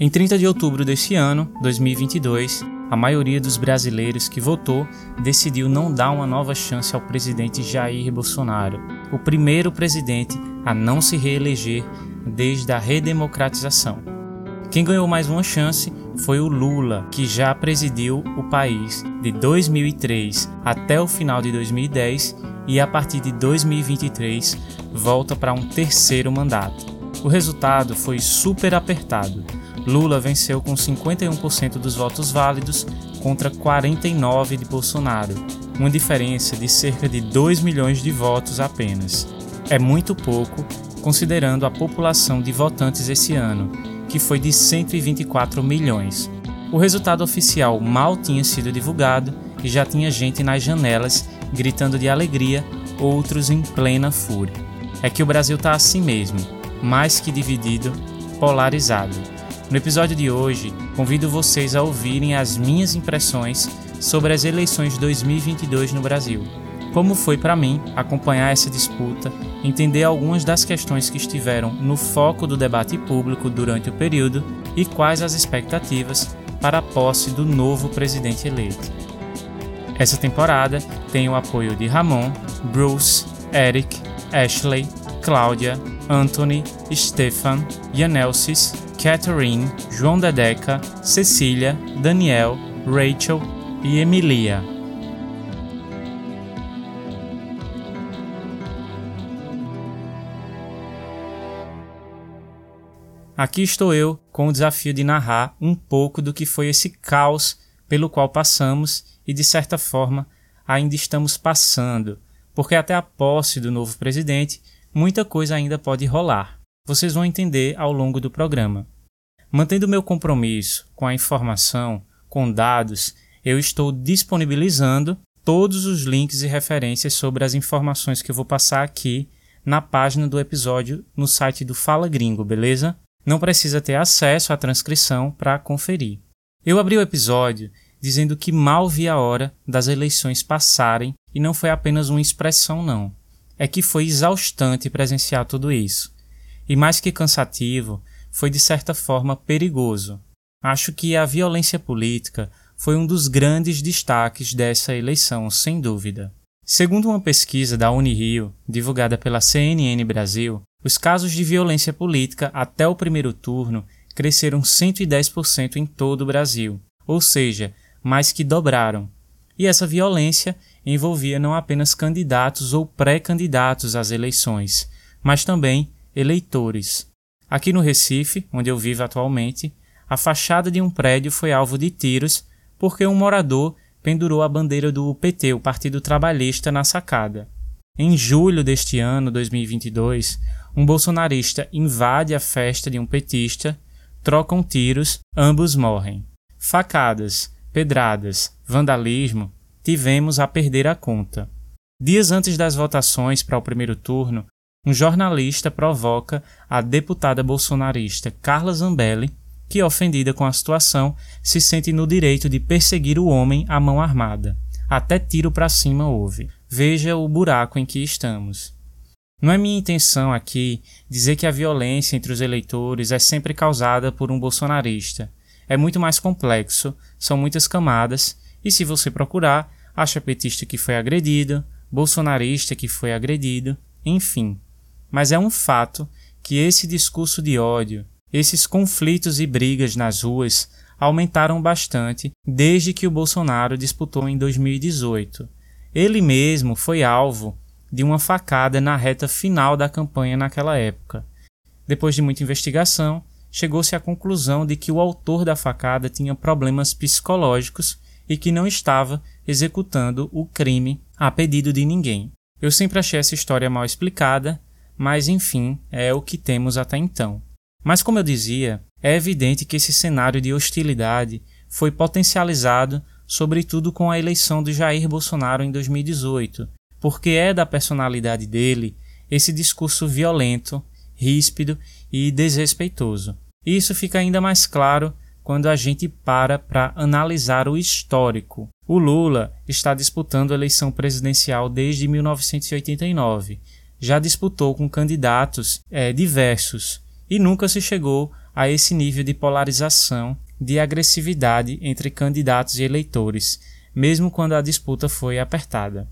Em 30 de outubro deste ano, 2022, a maioria dos brasileiros que votou decidiu não dar uma nova chance ao presidente Jair Bolsonaro, o primeiro presidente a não se reeleger desde a redemocratização. Quem ganhou mais uma chance foi o Lula, que já presidiu o país de 2003 até o final de 2010 e a partir de 2023 volta para um terceiro mandato. O resultado foi super apertado. Lula venceu com 51% dos votos válidos contra 49 de Bolsonaro, uma diferença de cerca de 2 milhões de votos apenas. É muito pouco, considerando a população de votantes esse ano, que foi de 124 milhões. O resultado oficial mal tinha sido divulgado e já tinha gente nas janelas gritando de alegria, outros em plena fúria. É que o Brasil está assim mesmo, mais que dividido, polarizado. No episódio de hoje, convido vocês a ouvirem as minhas impressões sobre as eleições de 2022 no Brasil. Como foi para mim acompanhar essa disputa, entender algumas das questões que estiveram no foco do debate público durante o período e quais as expectativas para a posse do novo presidente eleito. Essa temporada tem o apoio de Ramon, Bruce, Eric, Ashley, Cláudia, Anthony, Stefan, Yanelsis, Catherine, João Dedeca, Cecília, Daniel, Rachel e Emilia. Aqui estou eu com o desafio de narrar um pouco do que foi esse caos pelo qual passamos e, de certa forma, ainda estamos passando, porque até a posse do novo presidente, muita coisa ainda pode rolar. Vocês vão entender ao longo do programa. Mantendo meu compromisso com a informação, com dados, eu estou disponibilizando todos os links e referências sobre as informações que eu vou passar aqui na página do episódio no site do Fala Gringo, beleza? Não precisa ter acesso à transcrição para conferir. Eu abri o episódio dizendo que mal vi a hora das eleições passarem e não foi apenas uma expressão, não. É que foi exaustante presenciar tudo isso. E mais que cansativo, foi de certa forma perigoso. Acho que a violência política foi um dos grandes destaques dessa eleição, sem dúvida. Segundo uma pesquisa da Unirio, divulgada pela CNN Brasil, os casos de violência política até o primeiro turno cresceram 110% em todo o Brasil, ou seja, mais que dobraram. E essa violência envolvia não apenas candidatos ou pré-candidatos às eleições, mas também eleitores. Aqui no Recife, onde eu vivo atualmente, a fachada de um prédio foi alvo de tiros porque um morador pendurou a bandeira do PT, o Partido Trabalhista, na sacada. Em julho deste ano, 2022, um bolsonarista invade a festa de um petista, trocam tiros, ambos morrem. Facadas, pedradas, vandalismo, tivemos a perder a conta. Dias antes das votações para o primeiro turno, um jornalista provoca a deputada bolsonarista Carla Zambelli, que, ofendida com a situação, se sente no direito de perseguir o homem à mão armada. Até tiro para cima houve. Veja o buraco em que estamos. Não é minha intenção aqui dizer que a violência entre os eleitores é sempre causada por um bolsonarista. É muito mais complexo, são muitas camadas, e se você procurar, acha petista que foi agredido, bolsonarista que foi agredido, enfim. Mas é um fato que esse discurso de ódio, esses conflitos e brigas nas ruas aumentaram bastante desde que o Bolsonaro disputou em 2018. Ele mesmo foi alvo de uma facada na reta final da campanha naquela época. Depois de muita investigação, chegou-se à conclusão de que o autor da facada tinha problemas psicológicos e que não estava executando o crime a pedido de ninguém. Eu sempre achei essa história mal explicada, mas enfim, é o que temos até então. Mas como eu dizia, é evidente que esse cenário de hostilidade foi potencializado sobretudo com a eleição de Jair Bolsonaro em 2018, porque é da personalidade dele esse discurso violento, ríspido e desrespeitoso. Isso fica ainda mais claro quando a gente para para analisar o histórico. O Lula está disputando a eleição presidencial desde 1989. Já disputou com candidatos é, diversos e nunca se chegou a esse nível de polarização, de agressividade entre candidatos e eleitores, mesmo quando a disputa foi apertada.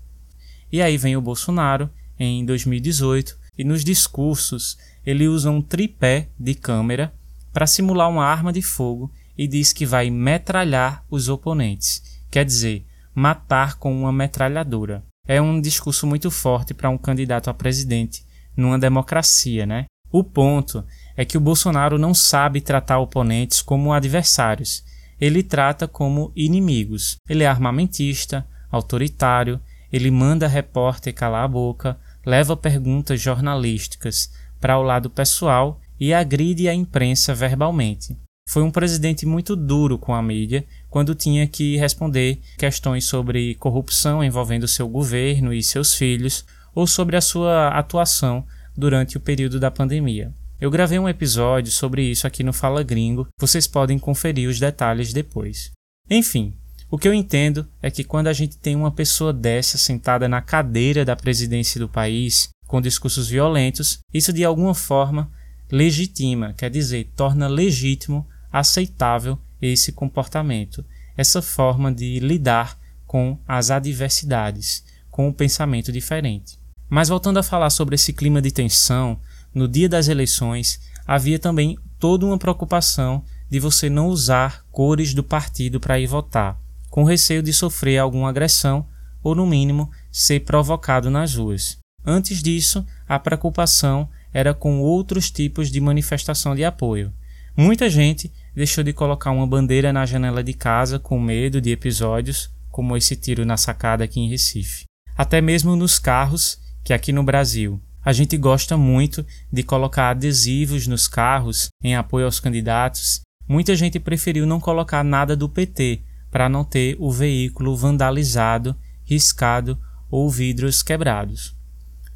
E aí vem o Bolsonaro, em 2018, e nos discursos ele usa um tripé de câmera para simular uma arma de fogo e diz que vai metralhar os oponentes, quer dizer, matar com uma metralhadora. É um discurso muito forte para um candidato a presidente numa democracia, né? O ponto é que o Bolsonaro não sabe tratar oponentes como adversários. Ele trata como inimigos. Ele é armamentista, autoritário, ele manda repórter calar a boca, leva perguntas jornalísticas para o lado pessoal e agride a imprensa verbalmente. Foi um presidente muito duro com a mídia quando tinha que responder questões sobre corrupção envolvendo seu governo e seus filhos ou sobre a sua atuação durante o período da pandemia. Eu gravei um episódio sobre isso aqui no Fala Gringo, vocês podem conferir os detalhes depois. Enfim, o que eu entendo é que quando a gente tem uma pessoa dessa sentada na cadeira da presidência do país, com discursos violentos, isso de alguma forma legitima, quer dizer, torna legítimo, aceitável esse comportamento, essa forma de lidar com as adversidades, com o pensamento diferente. Mas voltando a falar sobre esse clima de tensão, no dia das eleições havia também toda uma preocupação de você não usar cores do partido para ir votar, com receio de sofrer alguma agressão ou, no mínimo, ser provocado nas ruas. Antes disso, a preocupação era com outros tipos de manifestação de apoio. Muita gente deixou de colocar uma bandeira na janela de casa com medo de episódios como esse tiro na sacada aqui em Recife. Até mesmo nos carros, que aqui no Brasil a gente gosta muito de colocar adesivos nos carros em apoio aos candidatos. Muita gente preferiu não colocar nada do PT para não ter o veículo vandalizado, riscado ou vidros quebrados.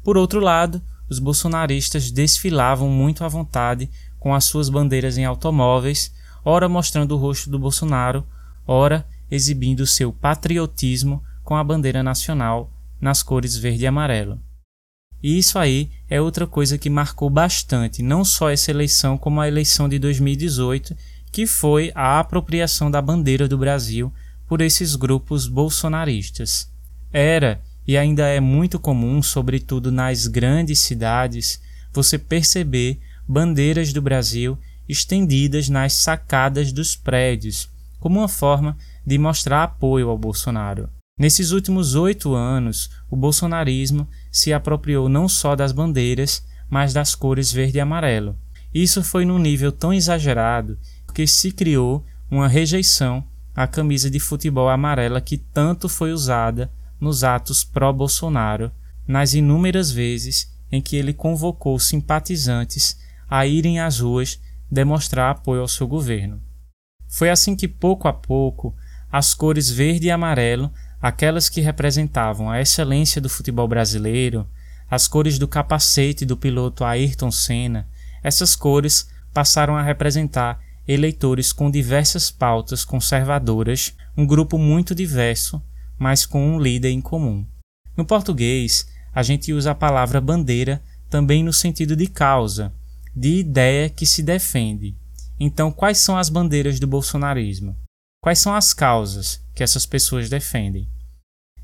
Por outro lado, os bolsonaristas desfilavam muito à vontade com as suas bandeiras em automóveis, ora mostrando o rosto do Bolsonaro, ora exibindo seu patriotismo com a bandeira nacional nas cores verde e amarelo. E isso aí é outra coisa que marcou bastante, não só essa eleição, como a eleição de 2018, que foi a apropriação da bandeira do Brasil por esses grupos bolsonaristas. Era e ainda é muito comum, sobretudo nas grandes cidades, você perceber bandeiras do Brasil estendidas nas sacadas dos prédios, como uma forma de mostrar apoio ao Bolsonaro. Nesses últimos oito anos, o bolsonarismo se apropriou não só das bandeiras, mas das cores verde e amarelo. Isso foi num nível tão exagerado que se criou uma rejeição à camisa de futebol amarela que tanto foi usada nos atos pró-Bolsonaro, nas inúmeras vezes em que ele convocou simpatizantes a irem às ruas demonstrar apoio ao seu governo. Foi assim que, pouco a pouco, as cores verde e amarelo aquelas que representavam a excelência do futebol brasileiro, as cores do capacete do piloto Ayrton Senna, essas cores passaram a representar eleitores com diversas pautas conservadoras, um grupo muito diverso, mas com um líder em comum. No português, a gente usa a palavra bandeira também no sentido de causa, de ideia que se defende. Então, quais são as bandeiras do bolsonarismo? Quais são as causas que essas pessoas defendem?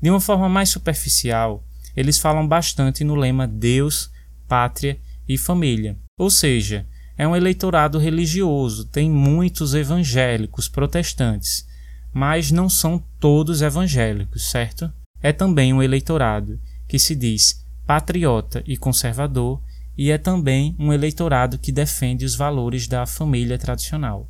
De uma forma mais superficial, eles falam bastante no lema Deus, Pátria e Família. Ou seja, é um eleitorado religioso, tem muitos evangélicos protestantes, mas não são todos evangélicos, certo? É também um eleitorado que se diz patriota e conservador e é também um eleitorado que defende os valores da família tradicional.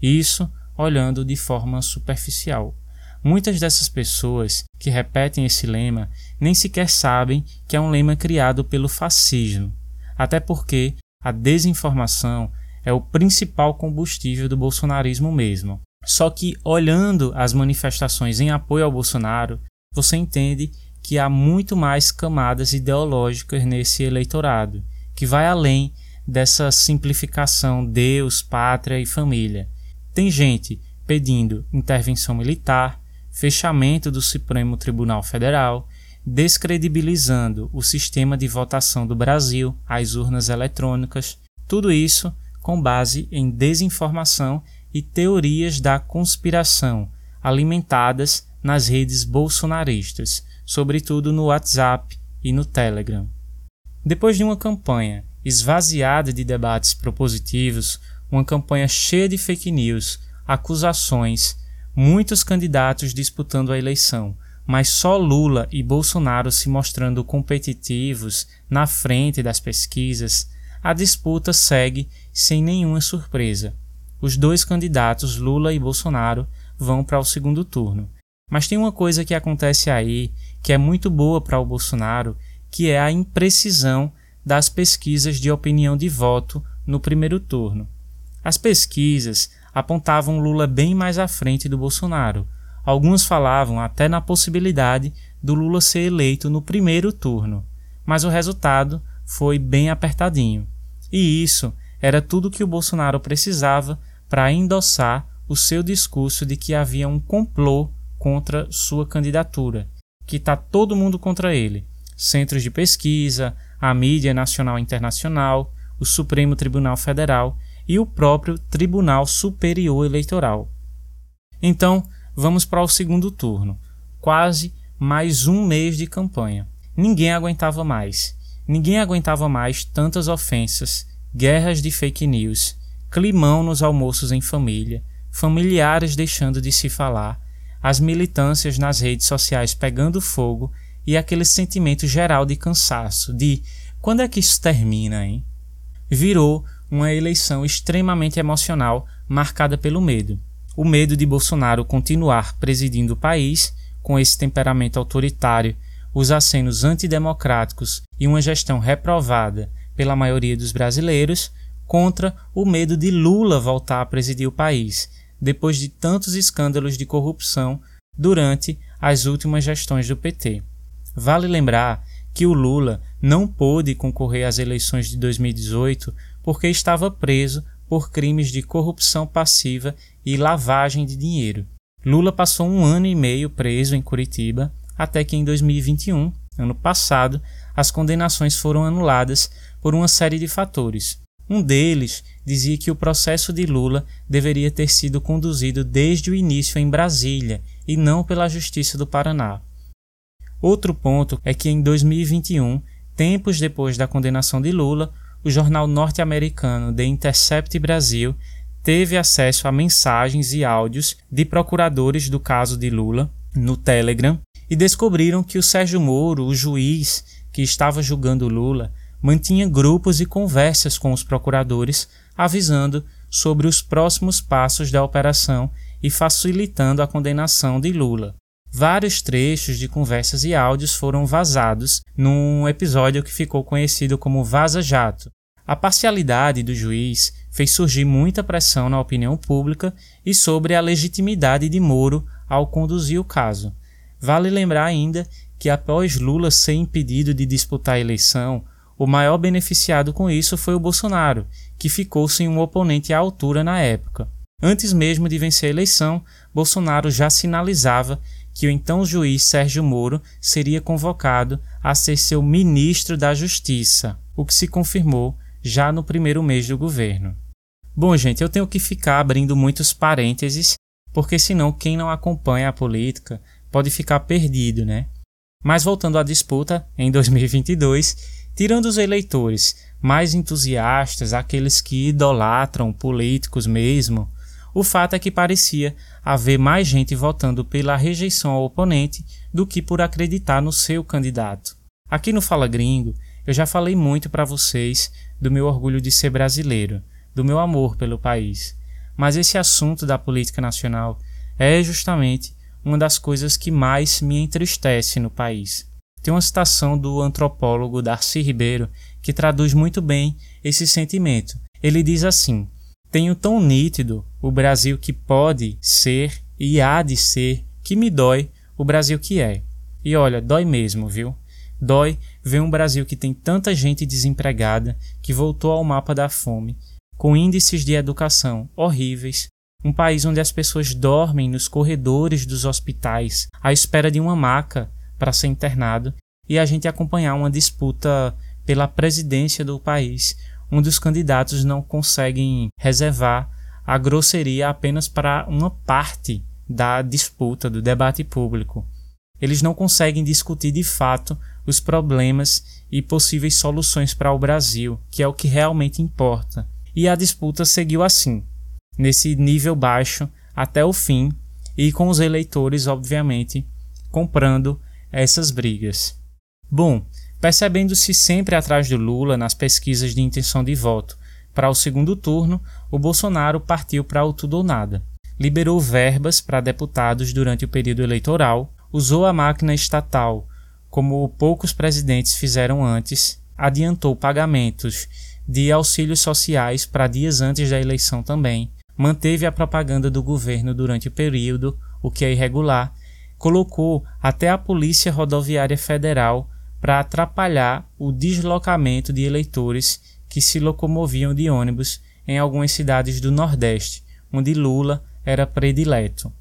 Isso olhando de forma superficial. Muitas dessas pessoas que repetem esse lema nem sequer sabem que é um lema criado pelo fascismo, até porque a desinformação é o principal combustível do bolsonarismo mesmo. Só que olhando as manifestações em apoio ao Bolsonaro, você entende que há muito mais camadas ideológicas nesse eleitorado, que vai além dessa simplificação Deus, pátria e família. Tem gente pedindo intervenção militar, fechamento do Supremo Tribunal Federal, descredibilizando o sistema de votação do Brasil, as urnas eletrônicas, tudo isso com base em desinformação e teorias da conspiração alimentadas nas redes bolsonaristas, sobretudo no WhatsApp e no Telegram. Depois de uma campanha esvaziada de debates propositivos, uma campanha cheia de fake news, acusações, muitos candidatos disputando a eleição, mas só Lula e Bolsonaro se mostrando competitivos na frente das pesquisas, a disputa segue sem nenhuma surpresa. Os dois candidatos, Lula e Bolsonaro, vão para o segundo turno. Mas tem uma coisa que acontece aí que é muito boa para o Bolsonaro, que é a imprecisão das pesquisas de opinião de voto no primeiro turno. As pesquisas apontavam Lula bem mais à frente do Bolsonaro. Alguns falavam até na possibilidade do Lula ser eleito no primeiro turno, mas o resultado foi bem apertadinho. E isso era tudo que o Bolsonaro precisava para endossar o seu discurso de que havia um complô contra sua candidatura, que está todo mundo contra ele. Centros de pesquisa, a mídia nacional e internacional, o Supremo Tribunal Federal e o próprio Tribunal Superior Eleitoral. Então, vamos para o segundo turno. Quase mais um mês de campanha. Ninguém aguentava mais. Ninguém aguentava mais tantas ofensas, guerras de fake news, climão nos almoços em família, familiares deixando de se falar, as militâncias nas redes sociais pegando fogo e aquele sentimento geral de cansaço, de quando é que isso termina, hein? Virou uma eleição extremamente emocional marcada pelo medo. O medo de Bolsonaro continuar presidindo o país com esse temperamento autoritário, os acenos antidemocráticos e uma gestão reprovada pela maioria dos brasileiros, contra o medo de Lula voltar a presidir o país depois de tantos escândalos de corrupção durante as últimas gestões do PT. Vale lembrar que o Lula não pôde concorrer às eleições de 2018 porque estava preso por crimes de corrupção passiva e lavagem de dinheiro. Lula passou um ano e meio preso em Curitiba, até que em 2021, ano passado, as condenações foram anuladas por uma série de fatores, um deles dizia que o processo de Lula deveria ter sido conduzido desde o início em Brasília e não pela Justiça do Paraná. Outro ponto é que em 2021, tempos depois da condenação de Lula, o jornal norte-americano The Intercept Brasil teve acesso a mensagens e áudios de procuradores do caso de Lula no Telegram e descobriram que o Sérgio Moro, o juiz que estava julgando Lula, mantinha grupos e conversas com os procuradores, avisando sobre os próximos passos da operação e facilitando a condenação de Lula. Vários trechos de conversas e áudios foram vazados num episódio que ficou conhecido como Vaza Jato. A parcialidade do juiz fez surgir muita pressão na opinião pública e sobre a legitimidade de Moro ao conduzir o caso. Vale lembrar ainda que após Lula ser impedido de disputar a eleição, o maior beneficiado com isso foi o Bolsonaro, que ficou sem um oponente à altura na época. Antes mesmo de vencer a eleição, Bolsonaro já sinalizava que o então juiz Sérgio Moro seria convocado a ser seu ministro da Justiça, o que se confirmou já no primeiro mês do governo. Bom, gente, eu tenho que ficar abrindo muitos parênteses, porque senão quem não acompanha a política pode ficar perdido, né? Mas voltando à disputa, em 2022, Tirando os eleitores mais entusiastas, aqueles que idolatram políticos mesmo, o fato é que parecia haver mais gente votando pela rejeição ao oponente do que por acreditar no seu candidato. Aqui no Fala Gringo, eu já falei muito para vocês do meu orgulho de ser brasileiro, do meu amor pelo país. Mas esse assunto da política nacional é justamente uma das coisas que mais me entristece no país. Tem uma citação do antropólogo Darcy Ribeiro que traduz muito bem esse sentimento. Ele diz assim: Tenho tão nítido o Brasil que pode ser e há de ser que me dói o Brasil que é. E olha, dói mesmo, viu? Dói ver um Brasil que tem tanta gente desempregada, que voltou ao mapa da fome, com índices de educação horríveis, um país onde as pessoas dormem nos corredores dos hospitais à espera de uma maca para ser internado e a gente acompanhar uma disputa pela presidência do país, um dos candidatos não conseguem reservar a grosseria apenas para uma parte da disputa, do debate público. Eles não conseguem discutir de fato os problemas e possíveis soluções para o Brasil, que é o que realmente importa. E a disputa seguiu assim, nesse nível baixo até o fim, e com os eleitores, obviamente, comprando essas brigas. Bom, percebendo-se sempre atrás do Lula nas pesquisas de intenção de voto para o segundo turno, o Bolsonaro partiu para o tudo ou nada. Liberou verbas para deputados durante o período eleitoral, usou a máquina estatal, como poucos presidentes fizeram antes, adiantou pagamentos de auxílios sociais para dias antes da eleição também, manteve a propaganda do governo durante o período, o que é irregular, colocou até a Polícia Rodoviária Federal para atrapalhar o deslocamento de eleitores que se locomoviam de ônibus em algumas cidades do Nordeste, onde Lula era predileto.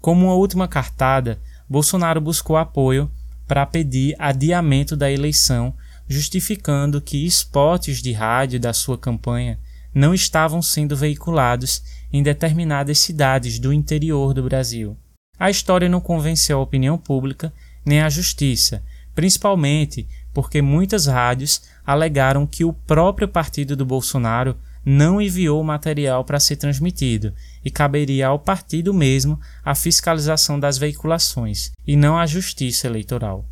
Como uma última cartada, Bolsonaro buscou apoio para pedir adiamento da eleição, justificando que spots de rádio da sua campanha não estavam sendo veiculados em determinadas cidades do interior do Brasil. A história não convenceu a opinião pública nem a justiça, principalmente porque muitas rádios alegaram que o próprio partido do Bolsonaro não enviou material para ser transmitido e caberia ao partido mesmo a fiscalização das veiculações e não à justiça eleitoral.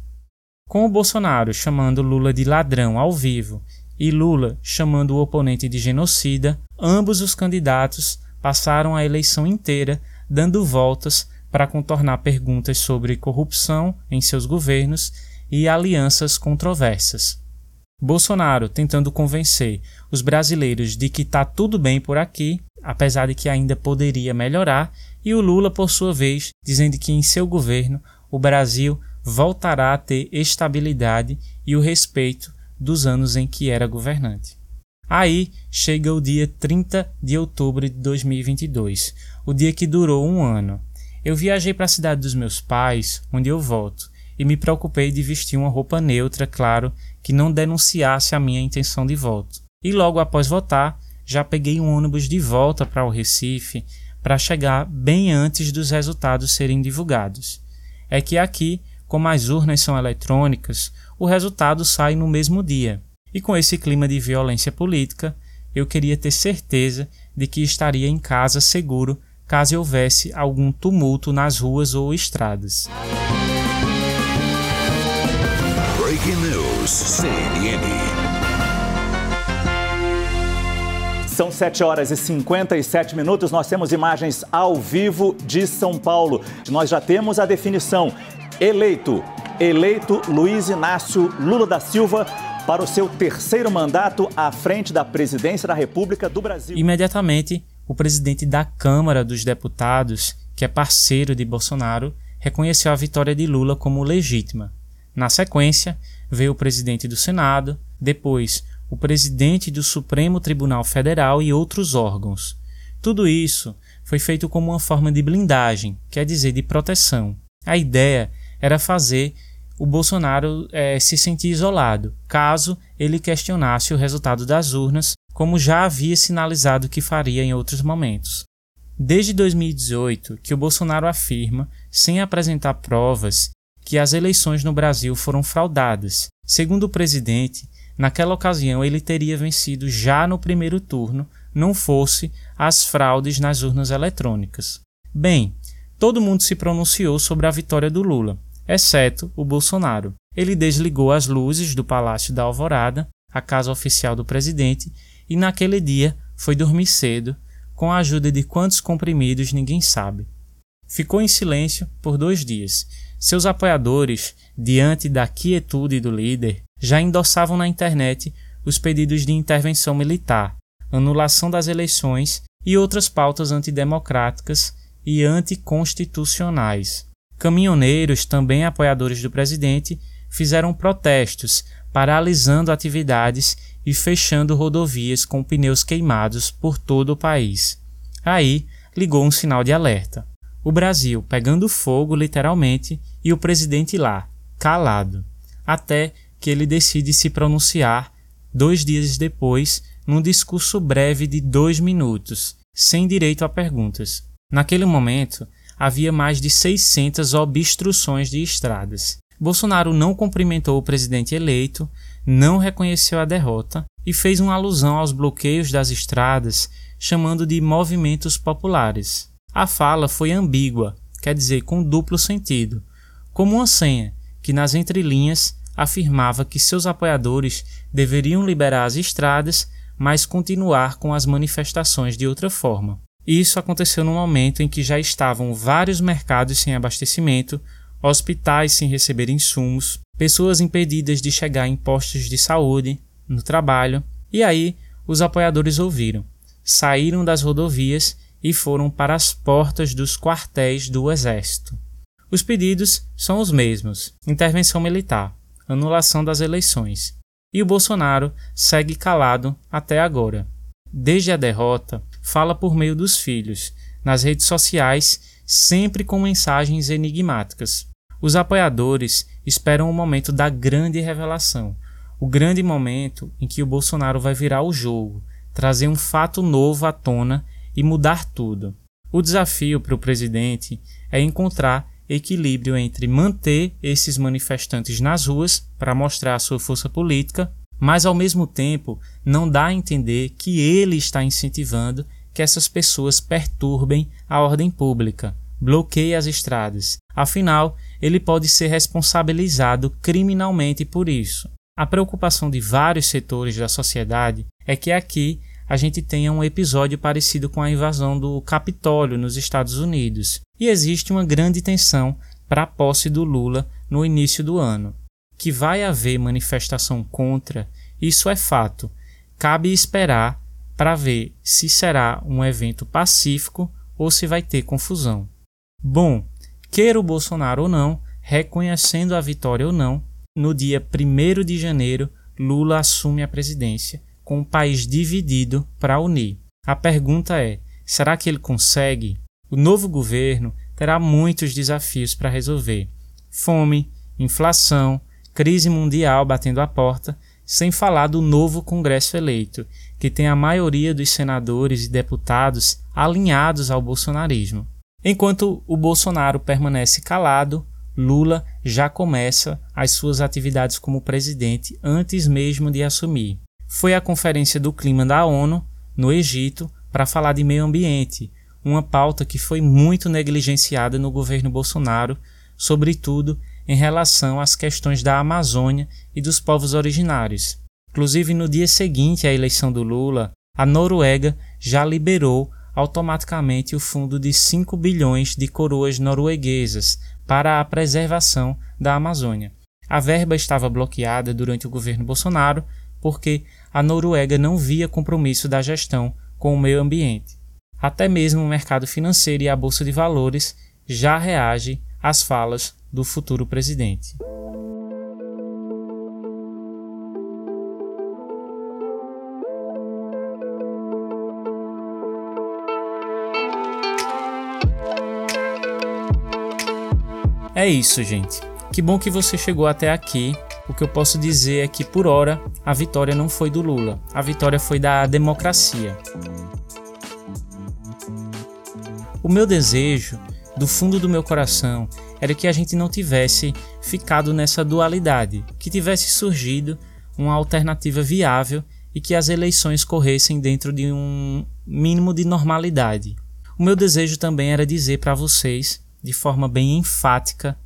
Com o Bolsonaro chamando Lula de ladrão ao vivo e Lula chamando o oponente de genocida, ambos os candidatos passaram a eleição inteira dando voltas para contornar perguntas sobre corrupção em seus governos e alianças controversas. Bolsonaro tentando convencer os brasileiros de que está tudo bem por aqui, apesar de que ainda poderia melhorar, e o Lula, por sua vez, dizendo que em seu governo o Brasil voltará a ter estabilidade e o respeito dos anos em que era governante. Aí chega o dia 30 de outubro de 2022, o dia que durou um ano. Eu viajei para a cidade dos meus pais, onde eu volto, e me preocupei de vestir uma roupa neutra, claro, que não denunciasse a minha intenção de voto. E logo após votar, já peguei um ônibus de volta para o Recife para chegar bem antes dos resultados serem divulgados. É que aqui, como as urnas são eletrônicas, o resultado sai no mesmo dia. E com esse clima de violência política, eu queria ter certeza de que estaria em casa seguro caso houvesse algum tumulto nas ruas ou estradas. Breaking News, CNN. São 7 horas e 57 minutos. Nós temos imagens ao vivo de São Paulo. Nós já temos a definição. Eleito, eleito Luiz Inácio Lula da Silva para o seu terceiro mandato à frente da presidência da República do Brasil. Imediatamente, o presidente da Câmara dos Deputados, que é parceiro de Bolsonaro, reconheceu a vitória de Lula como legítima. Na sequência, veio o presidente do Senado, depois o presidente do Supremo Tribunal Federal e outros órgãos. Tudo isso foi feito como uma forma de blindagem, quer dizer, de proteção. A ideia era fazer o Bolsonaro é, se sentir isolado, caso ele questionasse o resultado das urnas, como já havia sinalizado que faria em outros momentos. Desde 2018, que o Bolsonaro afirma, sem apresentar provas, que as eleições no Brasil foram fraudadas. Segundo o presidente, naquela ocasião ele teria vencido já no primeiro turno, não fosse as fraudes nas urnas eletrônicas. Bem, todo mundo se pronunciou sobre a vitória do Lula, exceto o Bolsonaro. Ele desligou as luzes do Palácio da Alvorada, a casa oficial do presidente, e naquele dia foi dormir cedo, com a ajuda de quantos comprimidos ninguém sabe. Ficou em silêncio por dois dias seus apoiadores, diante da quietude do líder, já endossavam na internet os pedidos de intervenção militar, anulação das eleições e outras pautas antidemocráticas e anticonstitucionais. Caminhoneiros, também apoiadores do presidente, fizeram protestos, paralisando atividades e fechando rodovias com pneus queimados por todo o país. Aí ligou um sinal de alerta o Brasil pegando fogo literalmente e o presidente lá, calado, até que ele decide se pronunciar dois dias depois num discurso breve de dois minutos, sem direito a perguntas. Naquele momento, havia mais de 600 obstruções de estradas. Bolsonaro não cumprimentou o presidente eleito, não reconheceu a derrota e fez uma alusão aos bloqueios das estradas, chamando de movimentos populares. A fala foi ambígua, quer dizer, com duplo sentido, como uma senha que nas entrelinhas afirmava que seus apoiadores deveriam liberar as estradas, mas continuar com as manifestações de outra forma. Isso aconteceu no momento em que já estavam vários mercados sem abastecimento, hospitais sem receber insumos, pessoas impedidas de chegar em postos de saúde, no trabalho, e aí os apoiadores ouviram, saíram das rodovias e foram para as portas dos quartéis do Exército. Os pedidos são os mesmos: intervenção militar, anulação das eleições. E o Bolsonaro segue calado até agora. Desde a derrota, fala por meio dos filhos, nas redes sociais, sempre com mensagens enigmáticas. Os apoiadores esperam o momento da grande revelação, o grande momento em que o Bolsonaro vai virar o jogo, trazer um fato novo à tona e mudar tudo. O desafio para o presidente é encontrar equilíbrio entre manter esses manifestantes nas ruas para mostrar a sua força política, mas ao mesmo tempo não dá a entender que ele está incentivando que essas pessoas perturbem a ordem pública, bloqueiem as estradas. Afinal, ele pode ser responsabilizado criminalmente por isso. A preocupação de vários setores da sociedade é que aqui a gente tenha um episódio parecido com a invasão do Capitólio nos Estados Unidos, e existe uma grande tensão para a posse do Lula no início do ano. Que vai haver manifestação contra, isso é fato. Cabe esperar para ver se será um evento pacífico ou se vai ter confusão. Bom, queira o Bolsonaro ou não, reconhecendo a vitória ou não, no dia 1 de janeiro, Lula assume a presidência, com o país dividido para unir. A pergunta é: será que ele consegue? O novo governo terá muitos desafios para resolver: fome, inflação, crise mundial batendo a porta sem falar do novo Congresso eleito, que tem a maioria dos senadores e deputados alinhados ao bolsonarismo. Enquanto o Bolsonaro permanece calado, Lula já começa as suas atividades como presidente antes mesmo de assumir. Foi à Conferência do Clima da ONU, no Egito, para falar de meio ambiente, uma pauta que foi muito negligenciada no governo Bolsonaro, sobretudo em relação às questões da Amazônia e dos povos originários. Inclusive, no dia seguinte à eleição do Lula, a Noruega já liberou automaticamente o fundo de 5 bilhões de coroas norueguesas para a preservação da Amazônia. A verba estava bloqueada durante o governo Bolsonaro porque a Noruega não via compromisso da gestão com o meio ambiente. Até mesmo o mercado financeiro e a bolsa de valores já reagem às falas do futuro presidente. É isso, gente. Que bom que você chegou até aqui. O que eu posso dizer é que, por hora, a vitória não foi do Lula, a vitória foi da democracia. O meu desejo, do fundo do meu coração, era que a gente não tivesse ficado nessa dualidade, que tivesse surgido uma alternativa viável e que as eleições corressem dentro de um mínimo de normalidade. O meu desejo também era dizer para vocês, de forma bem enfática,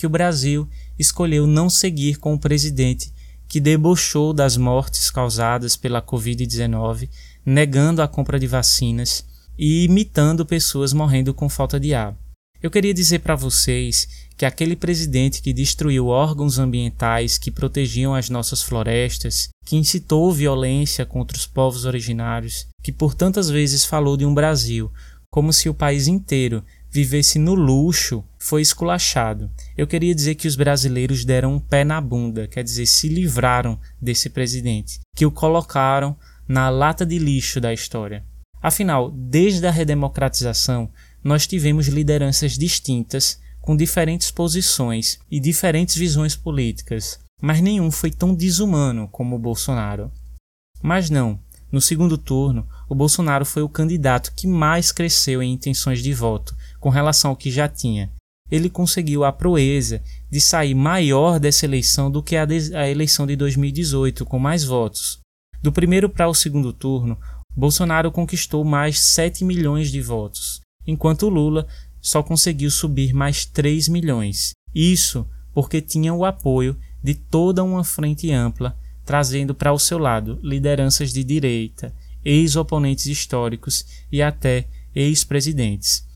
que o Brasil escolheu não seguir com o presidente que debochou das mortes causadas pela Covid-19, negando a compra de vacinas e imitando pessoas morrendo com falta de ar. Eu queria dizer para vocês que aquele presidente que destruiu órgãos ambientais que protegiam as nossas florestas, que incitou violência contra os povos originários, que por tantas vezes falou de um Brasil como se o país inteiro vivesse no luxo, foi esculachado. Eu queria dizer que os brasileiros deram um pé na bunda, quer dizer, se livraram desse presidente, que o colocaram na lata de lixo da história. Afinal, desde a redemocratização, nós tivemos lideranças distintas, com diferentes posições e diferentes visões políticas, mas nenhum foi tão desumano como o Bolsonaro. Mas não, No segundo turno, o Bolsonaro foi o candidato que mais cresceu em intenções de voto com relação ao que já tinha. Ele conseguiu a proeza de sair maior dessa eleição do que a, de, a eleição de 2018, com mais votos. Do primeiro para o segundo turno, Bolsonaro conquistou mais 7 milhões de votos, enquanto Lula só conseguiu subir mais 3 milhões. Isso porque tinha o apoio de toda uma frente ampla, trazendo para o seu lado lideranças de direita, ex-oponentes históricos e até ex-presidentes.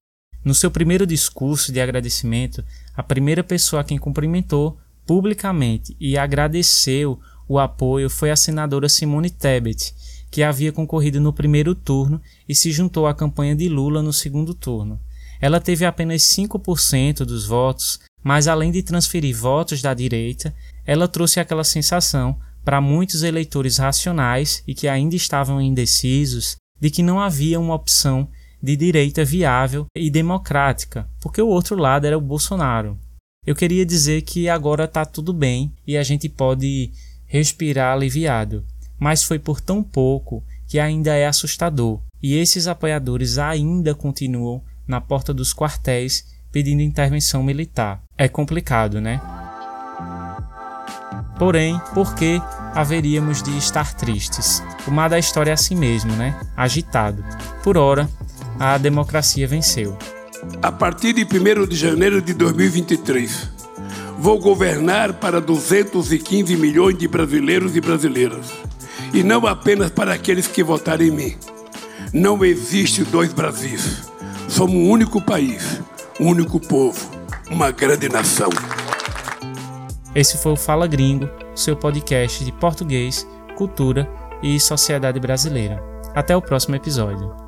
No seu primeiro discurso de agradecimento, a primeira pessoa a quem cumprimentou publicamente e agradeceu o apoio foi a senadora Simone Tebet, que havia concorrido no primeiro turno e se juntou à campanha de Lula no segundo turno. Ela teve apenas 5% dos votos, mas além de transferir votos da direita, ela trouxe aquela sensação para muitos eleitores racionais e que ainda estavam indecisos de que não havia uma opção de direita viável e democrática, porque o outro lado era o Bolsonaro. Eu queria dizer que agora está tudo bem e a gente pode respirar aliviado, mas foi por tão pouco que ainda é assustador, e esses apoiadores ainda continuam na porta dos quartéis pedindo intervenção militar. É complicado, né? Porém, por que haveríamos de estar tristes? O mar da história é assim mesmo, né? Agitado. Por ora, a democracia venceu. A partir de 1 de janeiro de 2023, vou governar para 215 milhões de brasileiros e brasileiras. E não apenas para aqueles que votaram em mim. Não existe dois Brasis. Somos um único país, um único povo, uma grande nação. Esse foi o Fala Gringo, seu podcast de português, cultura e sociedade brasileira. Até o próximo episódio.